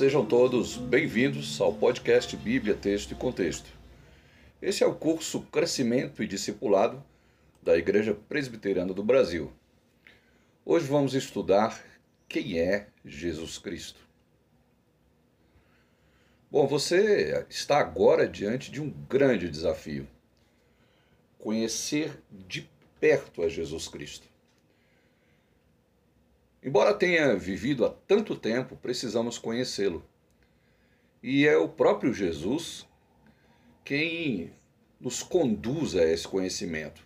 Sejam todos bem-vindos ao podcast Bíblia, Texto e Contexto. Esse é o curso Crescimento e Discipulado da Igreja Presbiteriana do Brasil. Hoje vamos estudar quem é Jesus Cristo. Bom, você está agora diante de um grande desafio: conhecer de perto a Jesus Cristo. Embora tenha vivido há tanto tempo, precisamos conhecê-lo. E é o próprio Jesus quem nos conduz a esse conhecimento.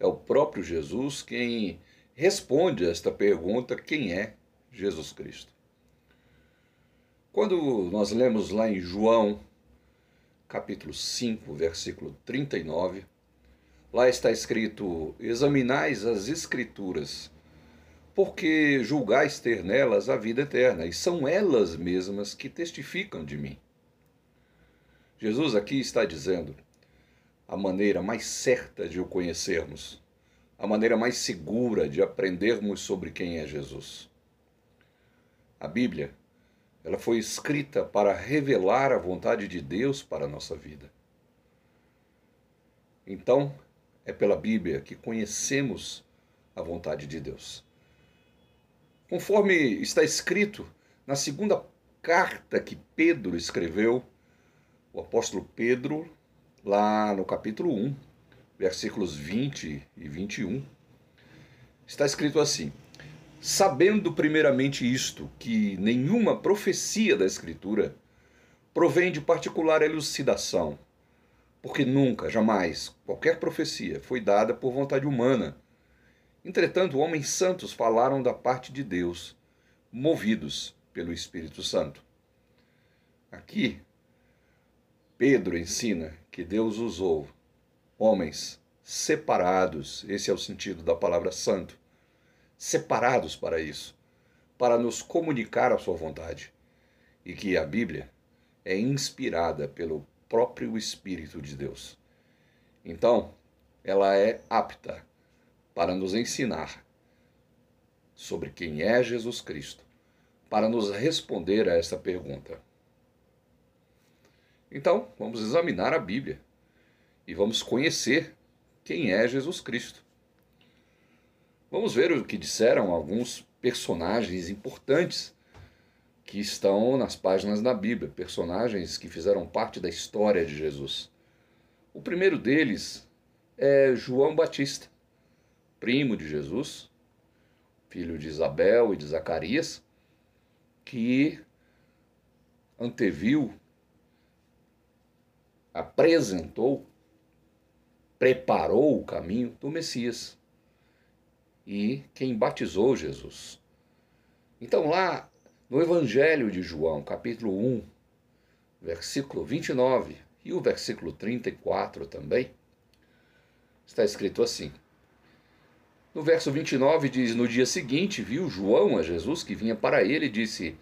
É o próprio Jesus quem responde a esta pergunta: quem é Jesus Cristo? Quando nós lemos lá em João, capítulo 5, versículo 39, lá está escrito: Examinais as Escrituras, porque julgais ter nelas a vida eterna, e são elas mesmas que testificam de mim. Jesus aqui está dizendo a maneira mais certa de o conhecermos, a maneira mais segura de aprendermos sobre quem é Jesus. A Bíblia ela foi escrita para revelar a vontade de Deus para a nossa vida. Então, é pela Bíblia que conhecemos a vontade de Deus. Conforme está escrito na segunda carta que Pedro escreveu, o apóstolo Pedro, lá no capítulo 1, versículos 20 e 21, está escrito assim: sabendo primeiramente isto, que nenhuma profecia da Escritura provém de particular elucidação, porque nunca, jamais, qualquer profecia foi dada por vontade humana. Entretanto, homens santos falaram da parte de Deus, movidos pelo Espírito Santo. Aqui, Pedro ensina que Deus usou homens separados, esse é o sentido da palavra santo, separados para isso, para nos comunicar a sua vontade, e que a Bíblia é inspirada pelo próprio Espírito de Deus. Então, ela é apta para nos ensinar sobre quem é Jesus Cristo, para nos responder a essa pergunta. Então, vamos examinar a Bíblia e vamos conhecer quem é Jesus Cristo. Vamos ver o que disseram alguns personagens importantes que estão nas páginas da Bíblia, personagens que fizeram parte da história de Jesus. O primeiro deles é João Batista, primo de Jesus, filho de Isabel e de Zacarias, que anteviu, apresentou, preparou o caminho do Messias e quem batizou Jesus. Então, lá no Evangelho de João, capítulo 1, versículo 29 e o versículo 34 também, está escrito assim. No verso 29 diz: No dia seguinte viu João a Jesus que vinha para ele e disse: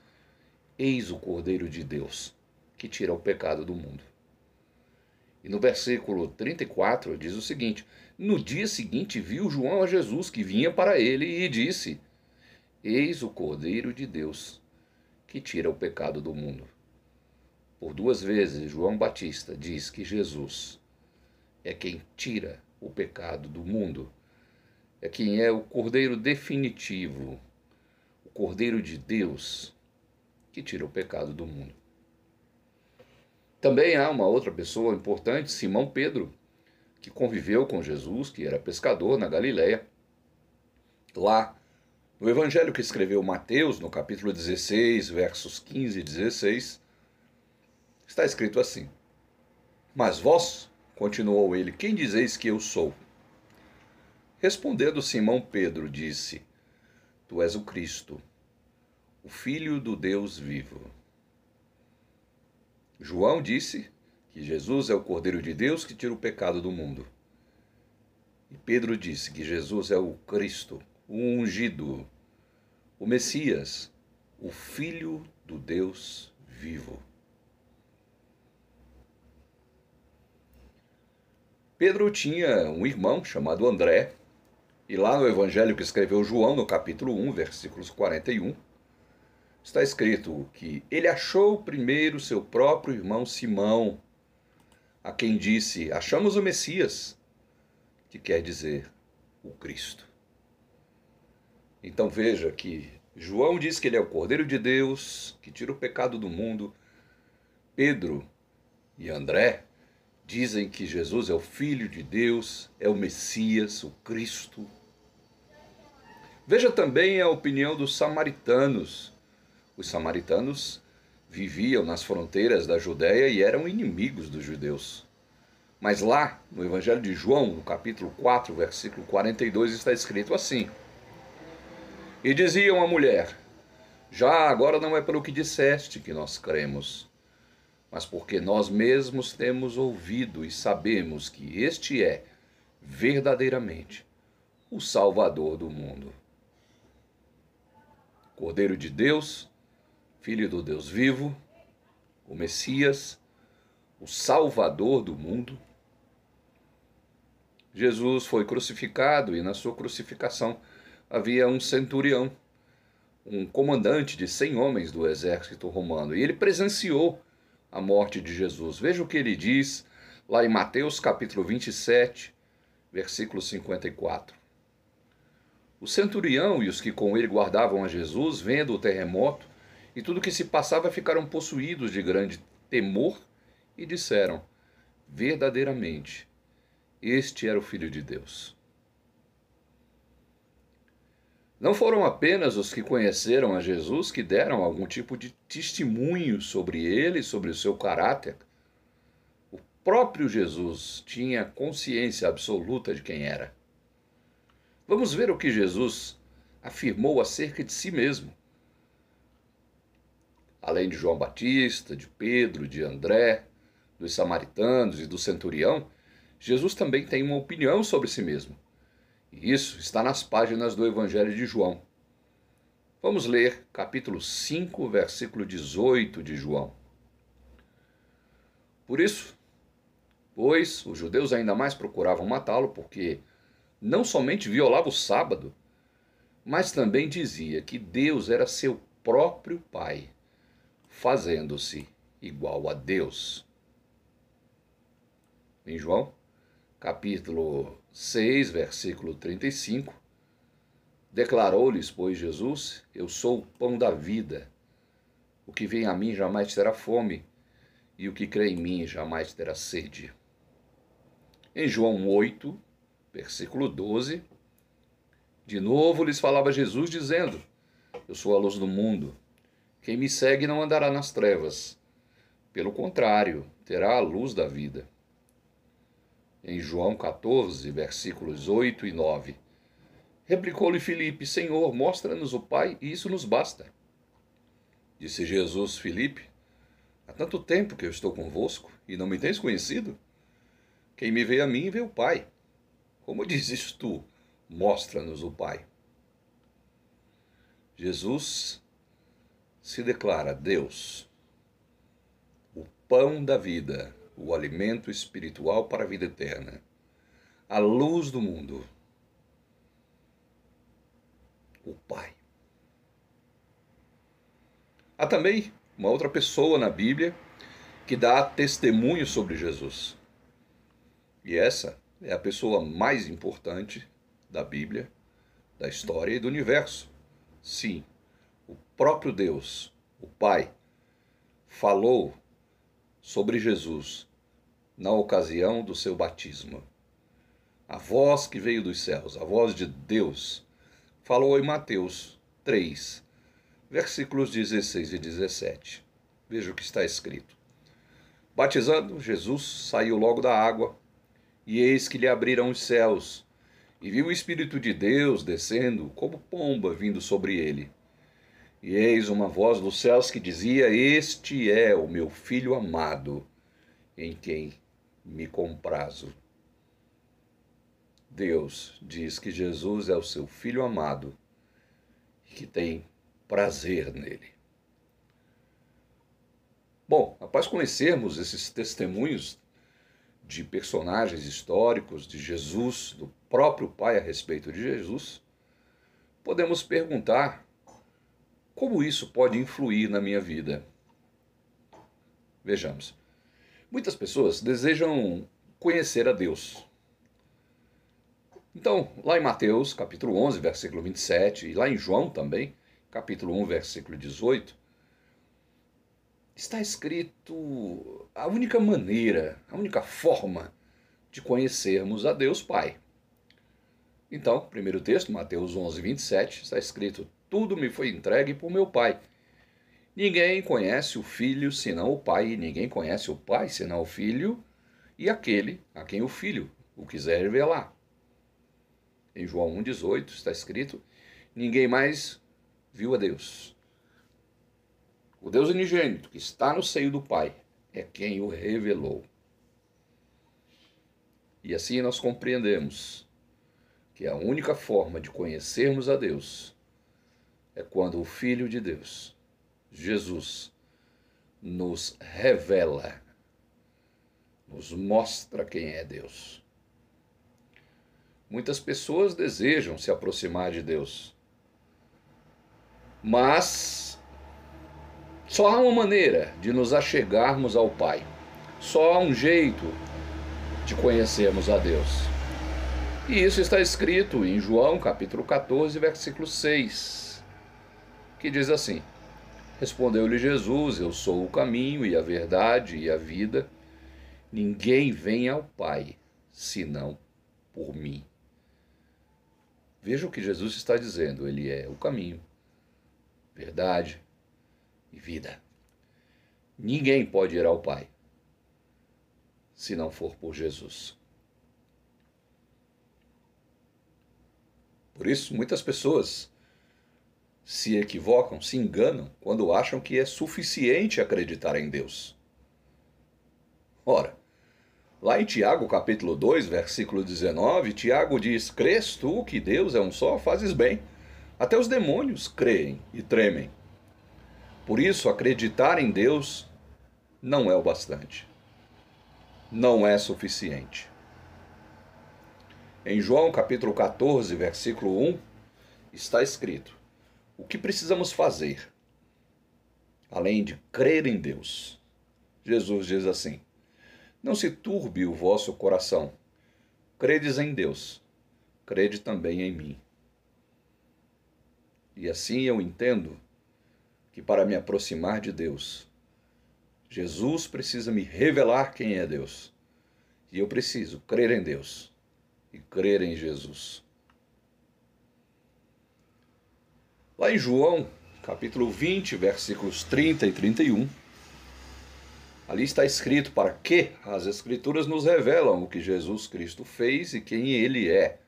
Eis o Cordeiro de Deus, que tira o pecado do mundo. E no versículo 34 diz o seguinte: No dia seguinte viu João a Jesus que vinha para ele e disse: Eis o Cordeiro de Deus que tira o pecado do mundo. Por duas vezes, João Batista diz que Jesus é quem tira o pecado do mundo, é quem é o Cordeiro definitivo, o Cordeiro de Deus que tira o pecado do mundo. Também há uma outra pessoa importante, Simão Pedro, que conviveu com Jesus, que era pescador na Galiléia. Lá, no evangelho que escreveu Mateus, no capítulo 16, versos 15 e 16, está escrito assim: Mas vós, continuou ele, quem dizeis que eu sou? Respondendo Simão Pedro, disse: Tu és o Cristo, o Filho do Deus vivo. João disse que Jesus é o Cordeiro de Deus que tira o pecado do mundo. E Pedro disse que Jesus é o Cristo, o ungido, o Messias, o Filho do Deus vivo. Pedro tinha um irmão chamado André, e lá no evangelho que escreveu João, no capítulo 1, versículos 41, está escrito que ele achou primeiro seu próprio irmão Simão, a quem disse: Achamos o Messias, que quer dizer o Cristo. Então veja que João diz que ele é o Cordeiro de Deus, que tira o pecado do mundo. Pedro e André dizem que Jesus é o Filho de Deus, é o Messias, o Cristo. Veja também a opinião dos samaritanos os samaritanos viviam nas fronteiras da Judéia e eram inimigos dos judeus. Mas lá, no Evangelho de João, no capítulo 4, versículo 42, está escrito assim: E diziam à mulher: Já agora não é pelo que disseste que nós cremos, mas porque nós mesmos temos ouvido e sabemos que este é, verdadeiramente, o Salvador do mundo. Cordeiro de Deus, Filho do Deus vivo, o Messias, o Salvador do mundo. Jesus foi crucificado e na sua crucificação havia um centurião, um comandante de cem homens do exército romano, e ele presenciou a morte de Jesus. Veja o que ele diz lá em Mateus capítulo 27, versículo 54. O centurião e os que com ele guardavam a Jesus, vendo o terremoto, e tudo que se passava ficaram possuídos de grande temor e disseram: Verdadeiramente, este era o Filho de Deus. Não foram apenas os que conheceram a Jesus que deram algum tipo de testemunho sobre ele, sobre o seu caráter. O próprio Jesus tinha consciência absoluta de quem era. Vamos ver o que Jesus afirmou acerca de si mesmo além de João Batista, de Pedro, de André, dos samaritanos e do centurião, Jesus também tem uma opinião sobre si mesmo. E isso está nas páginas do Evangelho de João. Vamos ler capítulo 5, versículo 18 de João. Por isso, pois os judeus ainda mais procuravam matá-lo, porque não somente violava o sábado, mas também dizia que Deus era seu próprio Pai fazendo-se igual a Deus. Em João, capítulo 6, versículo 35, declarou-lhes, pois Jesus: Eu sou o pão da vida. O que vem a mim jamais terá fome, e o que crê em mim jamais terá sede. Em João 8, versículo 12, de novo lhes falava Jesus, dizendo: Eu sou a luz do mundo. Quem me segue não andará nas trevas. Pelo contrário, terá a luz da vida. Em João 14, versículos 8 e 9. Replicou-lhe Filipe: Senhor, mostra-nos o Pai, e isso nos basta. Disse Jesus, Filipe: Há tanto tempo que eu estou convosco e não me tens conhecido? Quem me vê a mim, vê o Pai. Como dizes tu, mostra-nos o Pai. Jesus se declara Deus, o pão da vida, o alimento espiritual para a vida eterna, a luz do mundo, o Pai. Há também uma outra pessoa na Bíblia que dá testemunho sobre Jesus. E essa é a pessoa mais importante da Bíblia, da história e do universo. Sim, o próprio Deus, o Pai, falou sobre Jesus na ocasião do seu batismo. A voz que veio dos céus, a voz de Deus, falou em Mateus 3, versículos 16 e 17. Veja o que está escrito. Batizando, Jesus saiu logo da água, e eis que lhe abriram os céus, e viu o Espírito de Deus descendo como pomba vindo sobre ele. E eis uma voz dos céus que dizia: Este é o meu filho amado, em quem me comprazo. Deus diz que Jesus é o seu filho amado e que tem prazer nele. Bom, após conhecermos esses testemunhos de personagens históricos de Jesus, do próprio Pai a respeito de Jesus, podemos perguntar Como isso pode influir na minha vida? Vejamos. Muitas pessoas desejam conhecer a Deus. Então, lá em Mateus, capítulo 11, versículo 27, e lá em João também, capítulo 1, versículo 18, está escrito a única maneira, a única forma de conhecermos a Deus Pai. Então, primeiro texto, Mateus 11, 27, está escrito: Tudo me foi entregue por meu Pai. Ninguém conhece o Filho senão o Pai, e ninguém conhece o Pai senão o Filho e aquele a quem o Filho o quiser revelar. Em João 1,18 está escrito: Ninguém mais viu a Deus. O Deus unigênito, que está no seio do Pai, é quem o revelou. E assim nós compreendemos que a única forma de conhecermos a Deus é quando o Filho de Deus, Jesus, nos revela, nos mostra quem é Deus. Muitas pessoas desejam se aproximar de Deus, mas só há uma maneira de nos achegarmos ao Pai, só há um jeito de conhecermos a Deus. E isso está escrito em João capítulo 14, versículo 6, que diz assim: Respondeu-lhe Jesus: Eu sou o caminho e a verdade e a vida. Ninguém vem ao Pai senão por mim. Veja o que Jesus está dizendo: Ele é o caminho, verdade e vida. Ninguém pode ir ao Pai se não for por Jesus. Por isso, muitas pessoas se equivocam, se enganam quando acham que é suficiente acreditar em Deus. Ora, Lá em Tiago, capítulo 2, versículo 19, Tiago diz: Crês tu que Deus é um só, fazes bem. Até os demônios creem e tremem. Por isso, acreditar em Deus não é o bastante. Não é suficiente. Em João capítulo 14, versículo 1, está escrito: O que precisamos fazer, além de crer em Deus? Jesus diz assim: não se turbe o vosso coração. Credes em Deus, crede também em mim. E assim eu entendo que para me aproximar de Deus, Jesus precisa me revelar quem é Deus. E eu preciso crer em Deus e crer em Jesus. Lá em João, capítulo 20, versículos 30 e 31, Ali está escrito para que as Escrituras nos revelam o que Jesus Cristo fez e quem ele é.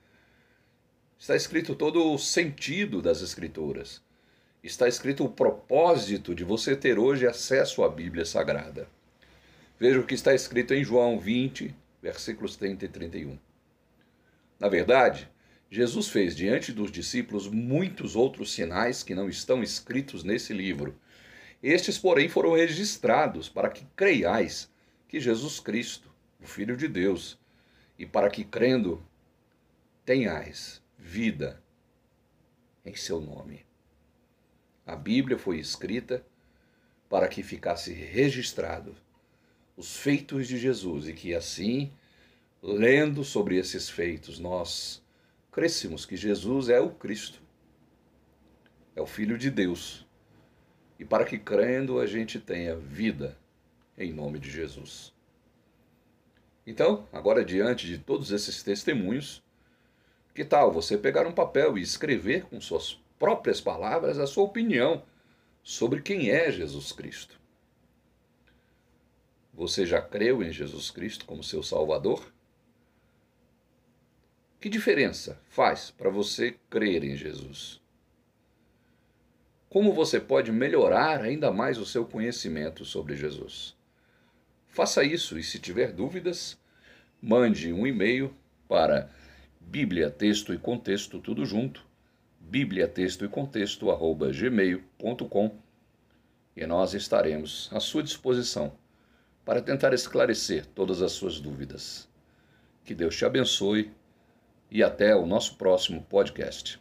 Está escrito todo o sentido das Escrituras. Está escrito o propósito de você ter hoje acesso à Bíblia Sagrada. Veja o que está escrito em João 20, versículos 30 e 31. Na verdade, Jesus fez diante dos discípulos muitos outros sinais que não estão escritos nesse livro estes, porém, foram registrados para que creiais que Jesus Cristo, o Filho de Deus, e para que crendo tenhais vida em seu nome. A Bíblia foi escrita para que ficasse registrado os feitos de Jesus e que assim, lendo sobre esses feitos, nós crescemos que Jesus é o Cristo, é o Filho de Deus e para que crendo a gente tenha vida em nome de Jesus. Então, agora diante de todos esses testemunhos, que tal você pegar um papel e escrever com suas próprias palavras a sua opinião sobre quem é Jesus Cristo? Você já creu em Jesus Cristo como seu Salvador? Que diferença faz para você crer em Jesus? como você pode melhorar ainda mais o seu conhecimento sobre Jesus. Faça isso e, se tiver dúvidas, mande um e-mail para Bíblia, Texto e Contexto, tudo junto, Bíblia, Texto e Contexto, e nós estaremos à sua disposição para tentar esclarecer todas as suas dúvidas. Que Deus te abençoe e até o nosso próximo podcast.